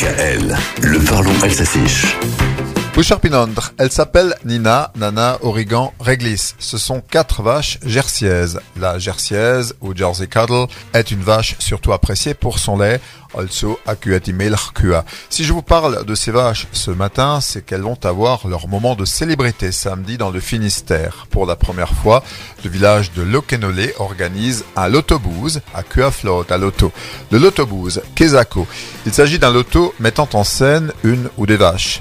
DKL, le parlons s'affiche. Boucharpinondre, elle s'appelle Nina, Nana, Origan, Réglis. Ce sont quatre vaches jersiaises. La jersiaise, ou Jersey Cattle, est une vache surtout appréciée pour son lait, also Si je vous parle de ces vaches ce matin, c'est qu'elles vont avoir leur moment de célébrité samedi dans le Finistère. Pour la première fois, le village de Lokenolé organise un lotobouz à à Loto. Le lotobouz, Kezako. Il s'agit d'un loto mettant en scène une ou des vaches.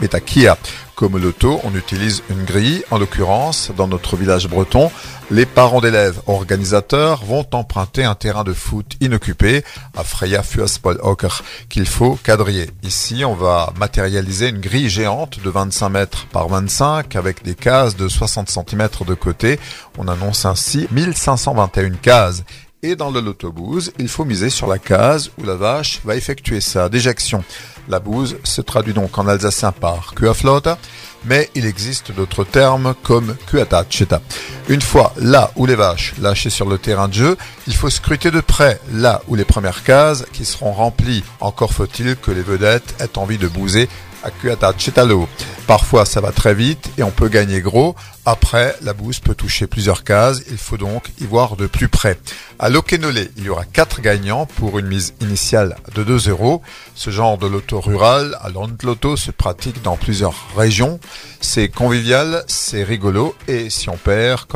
Metakia. Comme loto, on utilise une grille. En l'occurrence, dans notre village breton, les parents d'élèves organisateurs vont emprunter un terrain de foot inoccupé à Freya Fuaspol Oker qu'il faut quadriller. Ici, on va matérialiser une grille géante de 25 mètres par 25 avec des cases de 60 cm de côté. On annonce ainsi 1521 cases et dans le loto-bouse, il faut miser sur la case où la vache va effectuer sa déjection. La bouse se traduit donc en alsacien par kuaflota, mais il existe d'autres termes comme kuatacheta. Une fois là où les vaches lâchées sur le terrain de jeu, il faut scruter de près là où les premières cases qui seront remplies. Encore faut-il que les vedettes aient envie de bouser à Kuatachetalo. Parfois ça va très vite et on peut gagner gros. Après, la bouse peut toucher plusieurs cases, il faut donc y voir de plus près. À Lokenolé, il y aura quatre gagnants pour une mise initiale de 2 euros. Ce genre de loto rural à Loto se pratique dans plusieurs régions. C'est convivial, c'est rigolo et si on perd,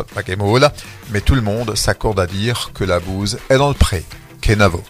mais tout le monde s'accorde à dire que la bouse est dans le pré. Kenavo.